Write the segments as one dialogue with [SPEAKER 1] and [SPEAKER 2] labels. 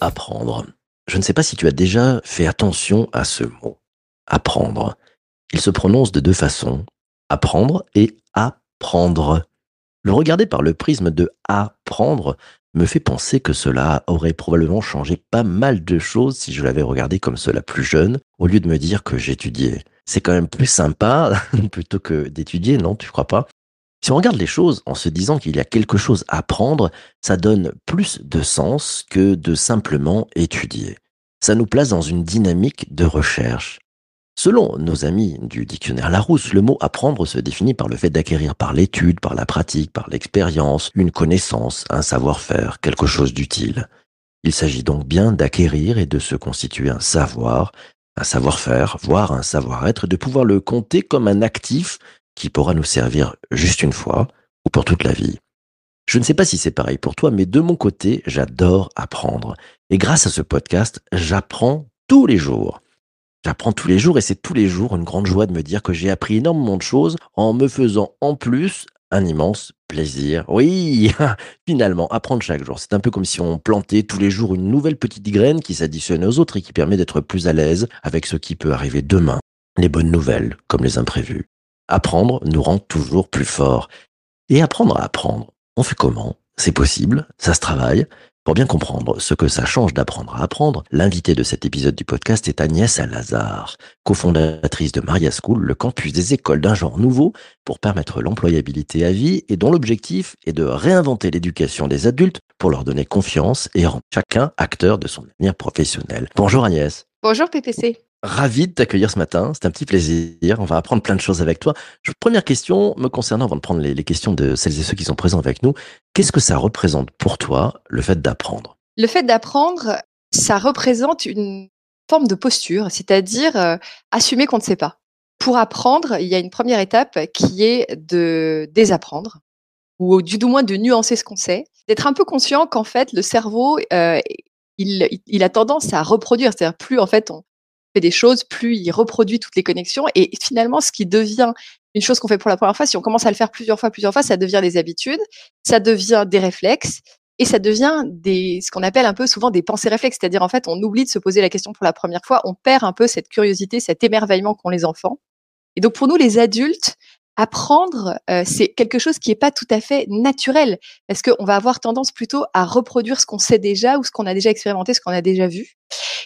[SPEAKER 1] Apprendre. Je ne sais pas si tu as déjà fait attention à ce mot. Apprendre. Il se prononce de deux façons. Apprendre et apprendre. Le regarder par le prisme de apprendre me fait penser que cela aurait probablement changé pas mal de choses si je l'avais regardé comme cela plus jeune, au lieu de me dire que j'étudiais. C'est quand même plus sympa plutôt que d'étudier, non, tu crois pas? Si on regarde les choses en se disant qu'il y a quelque chose à apprendre, ça donne plus de sens que de simplement étudier. Ça nous place dans une dynamique de recherche. Selon nos amis du dictionnaire Larousse, le mot apprendre se définit par le fait d'acquérir par l'étude, par la pratique, par l'expérience, une connaissance, un savoir-faire, quelque chose d'utile. Il s'agit donc bien d'acquérir et de se constituer un savoir, un savoir-faire, voire un savoir-être, de pouvoir le compter comme un actif qui pourra nous servir juste une fois ou pour toute la vie. Je ne sais pas si c'est pareil pour toi, mais de mon côté, j'adore apprendre. Et grâce à ce podcast, j'apprends tous les jours. J'apprends tous les jours et c'est tous les jours une grande joie de me dire que j'ai appris énormément de choses en me faisant en plus un immense plaisir. Oui, finalement, apprendre chaque jour. C'est un peu comme si on plantait tous les jours une nouvelle petite graine qui s'additionne aux autres et qui permet d'être plus à l'aise avec ce qui peut arriver demain. Les bonnes nouvelles comme les imprévus. Apprendre nous rend toujours plus forts. Et apprendre à apprendre, on fait comment? C'est possible, ça se travaille. Pour bien comprendre ce que ça change d'apprendre à apprendre, l'invité de cet épisode du podcast est Agnès Alazar, cofondatrice de Maria School, le campus des écoles d'un genre nouveau pour permettre l'employabilité à vie et dont l'objectif est de réinventer l'éducation des adultes pour leur donner confiance et rendre chacun acteur de son avenir professionnel. Bonjour Agnès.
[SPEAKER 2] Bonjour PPC.
[SPEAKER 1] Ravi de t'accueillir ce matin. C'est un petit plaisir. On va apprendre plein de choses avec toi. Première question me concernant, avant de prendre les, questions de celles et ceux qui sont présents avec nous. Qu'est-ce que ça représente pour toi, le fait d'apprendre?
[SPEAKER 2] Le fait d'apprendre, ça représente une forme de posture, c'est-à-dire euh, assumer qu'on ne sait pas. Pour apprendre, il y a une première étape qui est de désapprendre, ou du, moins de nuancer ce qu'on sait, d'être un peu conscient qu'en fait, le cerveau, euh, il- il a tendance à reproduire, c'est-à-dire plus en fait on fait des choses, plus il reproduit toutes les connexions, et finalement, ce qui devient une chose qu'on fait pour la première fois, si on commence à le faire plusieurs fois, plusieurs fois, ça devient des habitudes, ça devient des réflexes, et ça devient des, ce qu'on appelle un peu souvent des pensées réflexes, c'est-à-dire en fait, on oublie de se poser la question pour la première fois, on perd un peu cette curiosité, cet émerveillement qu'ont les enfants. Et donc pour nous, les adultes, apprendre, euh, c'est quelque chose qui est pas tout à fait naturel, parce qu'on va avoir tendance plutôt à reproduire ce qu'on sait déjà ou ce qu'on a déjà expérimenté, ce qu'on a déjà vu.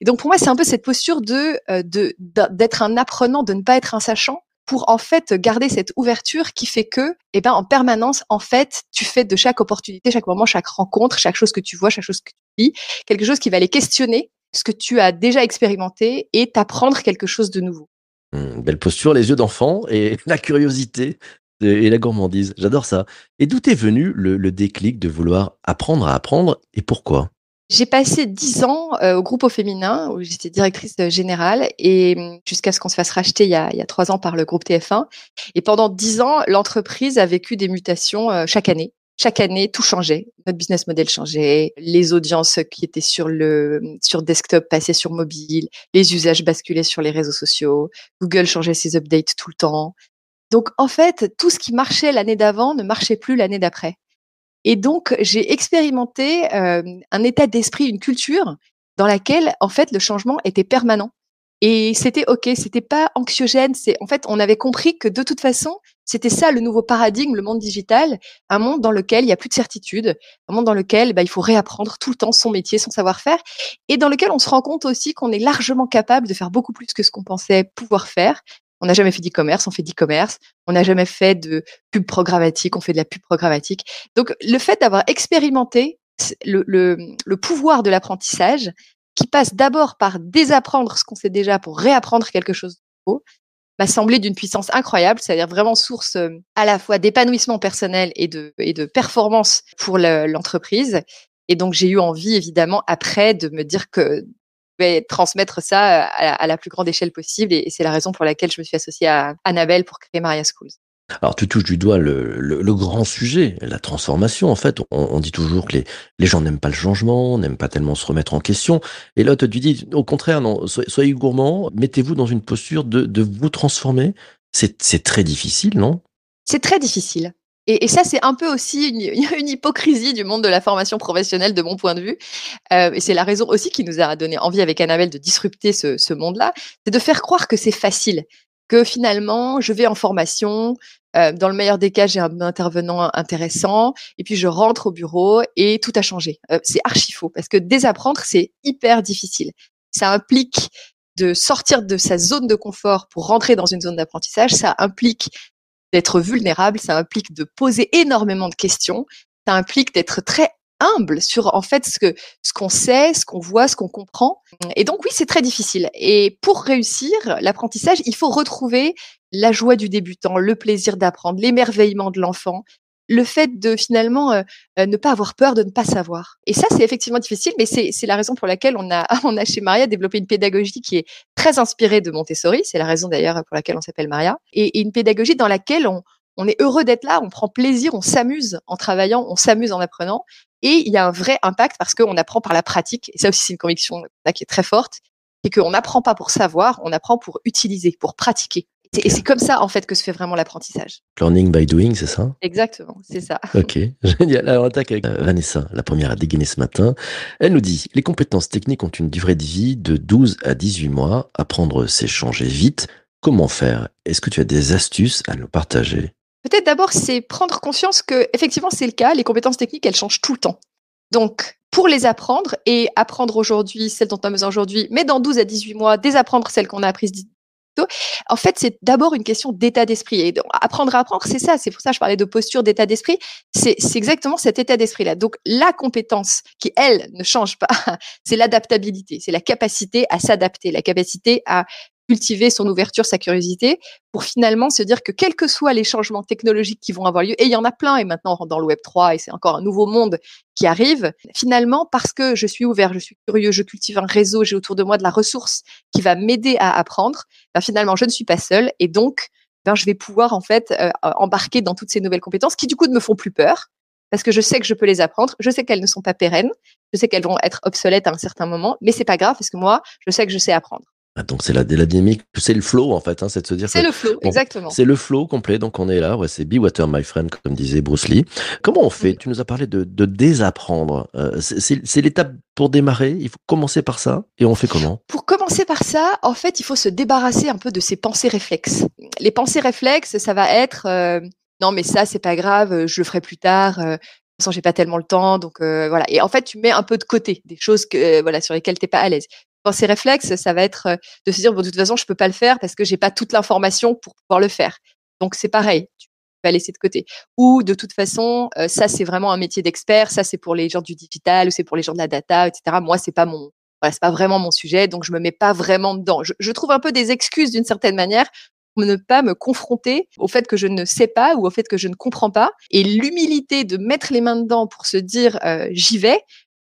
[SPEAKER 2] Et donc pour moi, c'est un peu cette posture de euh, d'être un apprenant, de ne pas être un sachant, pour en fait garder cette ouverture qui fait que, eh ben, en permanence, en fait, tu fais de chaque opportunité, chaque moment, chaque rencontre, chaque chose que tu vois, chaque chose que tu lis, quelque chose qui va aller questionner ce que tu as déjà expérimenté et t'apprendre quelque chose de nouveau.
[SPEAKER 1] Hum, Belle posture, les yeux d'enfant et la curiosité et la gourmandise. J'adore ça. Et d'où est venu le, déclic de vouloir apprendre à apprendre et pourquoi?
[SPEAKER 2] J'ai passé dix ans euh, au groupe au féminin où j'étais directrice euh, générale et hum, jusqu'à ce qu'on se fasse racheter il y, a, il trois ans par le groupe TF1. Et pendant dix ans, l'entreprise a vécu des mutations euh, chaque année. Chaque année, tout changeait. Notre business model changeait. Les audiences qui étaient sur le sur desktop passaient sur mobile. Les usages basculaient sur les réseaux sociaux. Google changeait ses updates tout le temps. Donc en fait, tout ce qui marchait l'année d'avant ne marchait plus l'année d'après. Et donc, j'ai expérimenté euh, un état d'esprit, une culture dans laquelle, en fait, le changement était permanent. Et c'était OK, c'était pas anxiogène. C'est en fait, on avait compris que de toute façon, c'était ça le nouveau paradigme, le monde digital, un monde dans lequel il y a plus de certitude, un monde dans lequel bah, il faut réapprendre tout le temps son métier, son savoir-faire, et dans lequel on se rend compte aussi qu'on est largement capable de faire beaucoup plus que ce qu'on pensait pouvoir faire. On n'a jamais fait d'e-commerce, on fait d'e-commerce. On n'a jamais fait de pub programmatique, on fait de la pub programmatique. Donc, le fait d'avoir expérimenté le, le, le pouvoir de l'apprentissage, qui passe d'abord par désapprendre ce qu'on sait déjà pour réapprendre quelque chose de nouveau, m'a semblé d'une puissance incroyable, c'est-à-dire vraiment source euh, à la fois d'épanouissement personnel et de, et de performance pour le- l'entreprise. Et donc, j'ai eu envie, évidemment, après, de me dire que je vais transmettre ça à la, à la plus grande échelle possible. Et, et c'est la raison pour laquelle je me suis associée à Annabelle pour créer Maria Schools.
[SPEAKER 1] Alors tu touches du doigt le, grand sujet, la transformation. En fait, on, dit toujours que les, gens n'aiment pas le changement, n'aiment pas tellement se remettre en question. Et là, tu dis, au contraire, non, soyez, gourmands, mettez-vous dans une posture de, vous transformer. C'est très difficile, non?
[SPEAKER 2] C'est très difficile. Et, ça, c'est un peu aussi une, hypocrisie du monde de la formation professionnelle, de mon point de vue. Euh, et c'est la raison aussi qui nous a donné envie avec Annabelle de disrupter ce monde-là, c'est de faire croire que c'est facile, que finalement, je vais en formation, euh, dans le meilleur des cas, j'ai un intervenant intéressant, et puis je rentre au bureau et tout a changé. Euh, c'est archi faux, parce que désapprendre, c'est hyper difficile. Ça implique de sortir de sa zone de confort pour rentrer dans une zone d'apprentissage, ça implique d'être vulnérable, ça implique de poser énormément de questions, ça implique d'être très humble sur en fait ce que ce qu'on sait, ce qu'on voit, ce qu'on comprend. Et donc oui, c'est très difficile. Et pour réussir l'apprentissage, il faut retrouver la joie du débutant, le plaisir d'apprendre, l'émerveillement de l'enfant, le fait de finalement euh, euh, ne pas avoir peur de ne pas savoir. Et ça, c'est effectivement difficile, mais c'est la raison pour laquelle on a, on a chez Maria développé une pédagogie qui est très inspirée de Montessori. C'est la raison d'ailleurs pour laquelle on s'appelle Maria. Et, et, une pédagogie dans laquelle on, on est heureux d'être là, on prend plaisir, on s'amuse en travaillant, on s'amuse en apprenant. Et il y a un vrai impact parce qu'on apprend par la pratique. Et ça aussi, c'est une conviction qui est très forte. C'est qu'on n'apprend pas pour savoir, on apprend pour utiliser, pour pratiquer. Et c'est comme ça, en fait, que se fait vraiment l'apprentissage.
[SPEAKER 1] Learning by doing, c'est ça?
[SPEAKER 2] Exactement, c'est ça.
[SPEAKER 1] Ok, génial. Alors, on attaque avec euh, Vanessa, la première à dégainer ce matin. Elle nous dit, les compétences techniques ont une durée de vie de 12 à 18 mois. Apprendre, c'est changer vite. Comment faire? Est-ce que tu as des astuces à nous partager?
[SPEAKER 2] Peut-être d'abord, c'est prendre conscience que, effectivement, c'est le cas. Les compétences techniques, elles changent tout le temps. Donc, pour les apprendre et apprendre aujourd'hui celles dont on a besoin aujourd'hui, mais dans 12 à 18 mois, désapprendre celles qu'on a apprises en fait, c'est d'abord une question d'état d'esprit. Et apprendre à apprendre, c'est ça. C'est pour ça que je parlais de posture, d'état d'esprit. C'est exactement cet état d'esprit-là. Donc, la compétence qui, elle, ne change pas, c'est l'adaptabilité. C'est la capacité à s'adapter, la capacité à cultiver son ouverture, sa curiosité, pour finalement se dire que quels que soient les changements technologiques qui vont avoir lieu, et il y en a plein, et maintenant dans le Web 3, et c'est encore un nouveau monde qui arrive, finalement, parce que je suis ouvert, je suis curieux, je cultive un réseau, j'ai autour de moi de la ressource qui va m'aider à apprendre, ben finalement, je ne suis pas seule, et donc, ben, je vais pouvoir en fait euh, embarquer dans toutes ces nouvelles compétences qui du coup ne me font plus peur, parce que je sais que je peux les apprendre, je sais qu'elles ne sont pas pérennes, je sais qu'elles vont être obsolètes à un certain moment, mais c'est pas grave parce que moi, je sais que je sais apprendre.
[SPEAKER 1] Ah, donc c'est la, la dynamique, c'est le flow en fait, hein, c'est de se dire.
[SPEAKER 2] C'est le flow, exactement.
[SPEAKER 1] C'est le flow complet, donc on est là, ouais, c'est be water my friend comme disait Bruce Lee. Comment on fait? Tu nous as parlé de, de désapprendre. Euh, c'est l'étape pour démarrer. Il faut commencer par ça, et on fait comment?
[SPEAKER 2] Pour commencer par ça, en fait, il faut se débarrasser un peu de ces pensées réflexes. Les pensées réflexes, ça va être euh, non mais ça c'est pas grave, je le ferai plus tard. Euh, j'ai pas tellement le temps, donc euh, voilà. Et en fait, tu mets un peu de côté des choses que voilà sur lesquelles t'es pas à l'aise ces réflexes, ça va être euh, de se dire, bon, de toute façon, je peux pas le faire parce que j'ai pas toute l'information pour pouvoir le faire. Donc, c'est pareil. Tu vas laisser de côté. Ou, de toute façon, euh, ça, c'est vraiment un métier d'expert. Ça, c'est pour les gens du digital ou c'est pour les gens de la data, etc. Moi, c'est pas mon, voilà, c'est pas vraiment mon sujet. Donc, je me mets pas vraiment dedans. Je, je trouve un peu des excuses d'une certaine manière pour ne pas me confronter au fait que je ne sais pas ou au fait que je ne comprends pas. Et l'humilité de mettre les mains dedans pour se dire euh, j'y vais,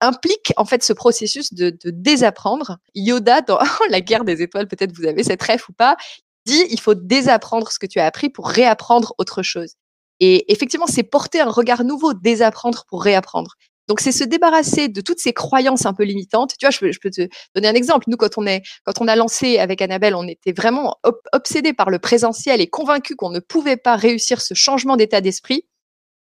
[SPEAKER 2] implique en fait ce processus de, de désapprendre. Yoda dans la guerre des étoiles, peut-être vous avez cette rêve ou pas, dit il faut désapprendre ce que tu as appris pour réapprendre autre chose. Et effectivement, c'est porter un regard nouveau, désapprendre pour réapprendre. Donc c'est se débarrasser de toutes ces croyances un peu limitantes. Tu vois, je peux, je peux te donner un exemple. Nous, quand on est, quand on a lancé avec Annabelle, on était vraiment obsédés par le présentiel et convaincus qu'on ne pouvait pas réussir ce changement d'état d'esprit.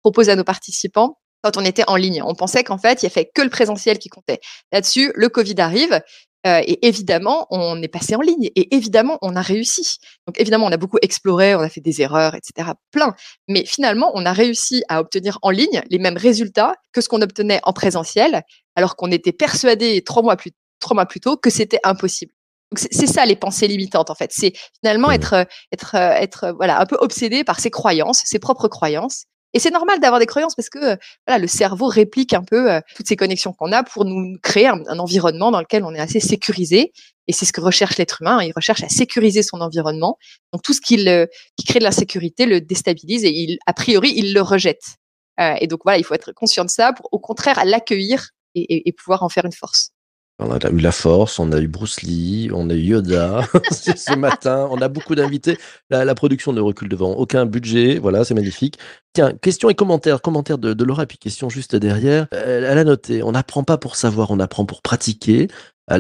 [SPEAKER 2] Propose à nos participants quand on était en ligne. On pensait qu'en fait, il n'y avait que le présentiel qui comptait. Là-dessus, le Covid arrive. Euh, et évidemment, on est passé en ligne et évidemment, on a réussi. Donc évidemment, on a beaucoup exploré, on a fait des erreurs, etc. Plein. Mais finalement, on a réussi à obtenir en ligne les mêmes résultats que ce qu'on obtenait en présentiel, alors qu'on était persuadé trois mois plus trois mois plus tôt que c'était impossible. Donc c'est ça les pensées limitantes en fait. C'est finalement être être être voilà un peu obsédé par ses croyances, ses propres croyances et c'est normal d'avoir des croyances parce que euh, voilà, le cerveau réplique un peu euh, toutes ces connexions qu'on a pour nous créer un, environnement dans lequel on est assez sécurisé. Et c'est ce que recherche l'être humain. Il recherche à sécuriser son environnement. Donc tout ce qui, qui crée de l'insécurité le déstabilise et il, a priori, il le rejette. Euh, et donc voilà, il faut être conscient de ça pour au contraire l'accueillir et pouvoir en faire une force.
[SPEAKER 1] On a eu la Force, on a eu Bruce Lee, on a eu Yoda ce matin. On a beaucoup d'invités. La, production ne recule devant aucun budget. Voilà, c'est magnifique. Tiens, question et commentaire. Commentaire de, de Laura, puis question juste derrière. Elle, a noté on n'apprend pas pour savoir, on apprend pour pratiquer.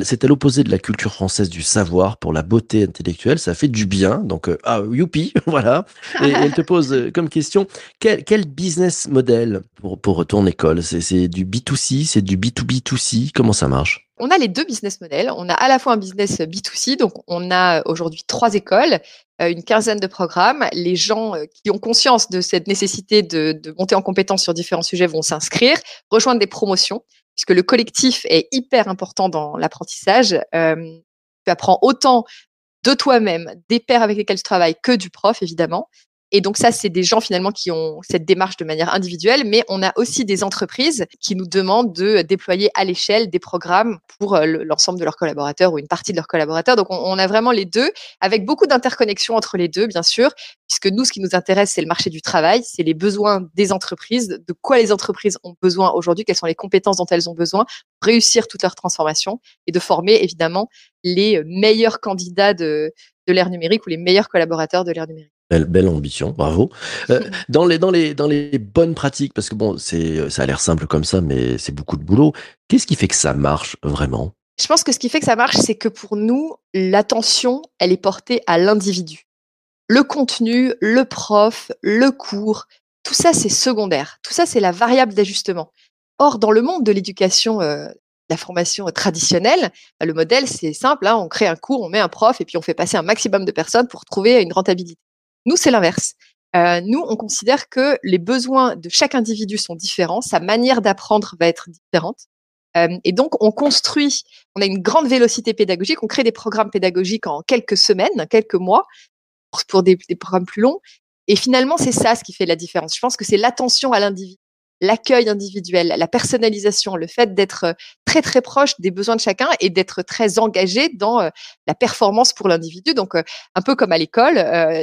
[SPEAKER 1] C'est à l'opposé de la culture française du savoir pour la beauté intellectuelle. Ça fait du bien. Donc, euh, ah, youpi, voilà. Et, elle te pose euh, comme question quel, business model pour, pour ton école? C'est du B2C, c'est du B2B2C Comment ça marche?
[SPEAKER 2] On a les deux business models. On a à la fois un business B2C, donc on a aujourd'hui trois écoles, euh, une quinzaine de programmes. Les gens euh, qui ont conscience de cette nécessité de, monter en compétence sur différents sujets vont s'inscrire, rejoindre des promotions, puisque le collectif est hyper important dans l'apprentissage. Euh, tu apprends autant de toi-même, des pairs avec lesquels tu travailles, que du prof, évidemment. Et donc ça, c'est des gens finalement qui ont cette démarche de manière individuelle, mais on a aussi des entreprises qui nous demandent de déployer à l'échelle des programmes pour euh, le- l'ensemble de leurs collaborateurs ou une partie de leurs collaborateurs. Donc on, a vraiment les deux, avec beaucoup d'interconnexions entre les deux, bien sûr, puisque nous, ce qui nous intéresse, c'est le marché du travail, c'est les besoins des entreprises, de quoi les entreprises ont besoin aujourd'hui, quelles sont les compétences dont elles ont besoin pour réussir toute leur transformation et de former évidemment les meilleurs candidats de l'ère numérique ou les meilleurs collaborateurs de l'ère numérique.
[SPEAKER 1] Belle, belle ambition, bravo. Euh, dans, les, dans, les, dans les bonnes pratiques, parce que bon, c'est ça a l'air simple comme ça, mais c'est beaucoup de boulot. Qu'est-ce qui fait que ça marche vraiment?
[SPEAKER 2] Je pense que ce qui fait que ça marche, c'est que pour nous, l'attention, elle est portée à l'individu. Le contenu, le prof, le cours, tout ça, c'est secondaire. Tout ça, c'est la variable d'ajustement. Or, dans le monde de l'éducation, euh, la formation traditionnelle, bah, le modèle, c'est simple. hein, on crée un cours, on met un prof et puis on fait passer un maximum de personnes pour trouver une rentabilité. Nous, c'est l'inverse. Euh, nous, on considère que les besoins de chaque individu sont différents, sa manière d'apprendre va être différente. Euh, et donc, on construit, on a une grande vélocité pédagogique, on crée des programmes pédagogiques en quelques semaines, quelques mois, pour, des, des programmes plus longs. Et finalement, c'est ça ce qui fait la différence. Je pense que c'est l'attention à l'individu, l'accueil individuel, la personnalisation, le fait d'être euh, très très proche des besoins de chacun et d'être très engagé dans euh, la performance pour l'individu. Donc, euh, un peu comme à l'école,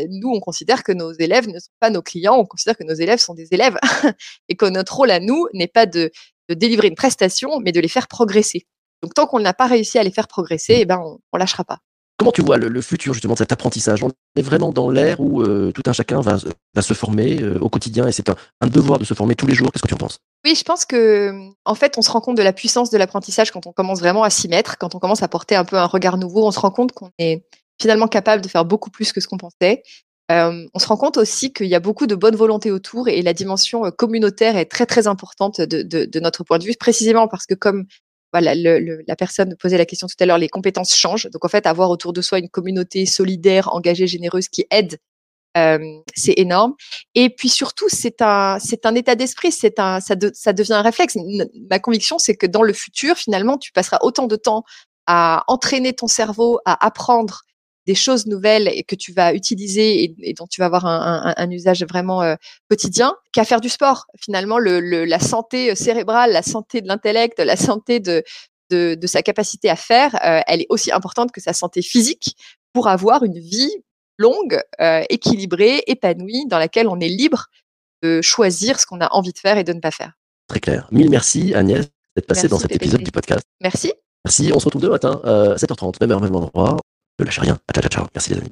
[SPEAKER 2] nous, on considère que nos élèves ne sont pas nos clients, on considère que nos élèves sont des élèves et que notre rôle à nous n'est pas de, de délivrer une prestation, mais de les faire progresser. Donc, tant qu'on n'a pas réussi à les faire progresser, eh ben, on, on lâchera pas.
[SPEAKER 1] Comment tu vois le, futur justement de cet apprentissage? On est vraiment dans l'ère où euh, tout un chacun va, se former euh, au quotidien et c'est un, devoir de se former tous les jours. Qu'est-ce que tu en penses?
[SPEAKER 2] Oui, je pense que, en fait, on se rend compte de la puissance de l'apprentissage quand on commence vraiment à s'y mettre, quand on commence à porter un peu un regard nouveau. On se rend compte qu'on est finalement capable de faire beaucoup plus que ce qu'on pensait. Euh, on se rend compte aussi qu'il y a beaucoup de bonne volonté autour et la dimension communautaire est très très importante de notre point de vue, précisément parce que comme voilà, le, le, la personne posait la question tout à l'heure, les compétences changent. Donc en fait, avoir autour de soi une communauté solidaire, engagée, généreuse qui aide, euh, c'est énorme. Et puis surtout, c'est un, c'est un état d'esprit, c'est un, ça, ça devient un réflexe. Ma conviction, c'est que dans le futur, finalement, tu passeras autant de temps à entraîner ton cerveau, à apprendre des choses nouvelles et que tu vas utiliser et, et dont tu vas avoir un, un- un usage vraiment euh, quotidien qu'à faire du sport. Finalement, le, le- la santé cérébrale, la santé de l'intellect, la santé de, de, de sa capacité à faire, euh, elle est aussi importante que sa santé physique pour avoir une vie longue, euh, équilibrée, épanouie, dans laquelle on est libre de choisir ce qu'on a envie de faire et de ne pas faire.
[SPEAKER 1] Très clair. Mille merci Agnès d'être passée
[SPEAKER 2] Merci,
[SPEAKER 1] dans cet épisode du podcast.
[SPEAKER 2] Merci.
[SPEAKER 1] Merci, on se retrouve demain matin, euh, 7h30, même heure, même endroit. Ne lâchez rien. À ciao, ciao, ciao. Merci les amis.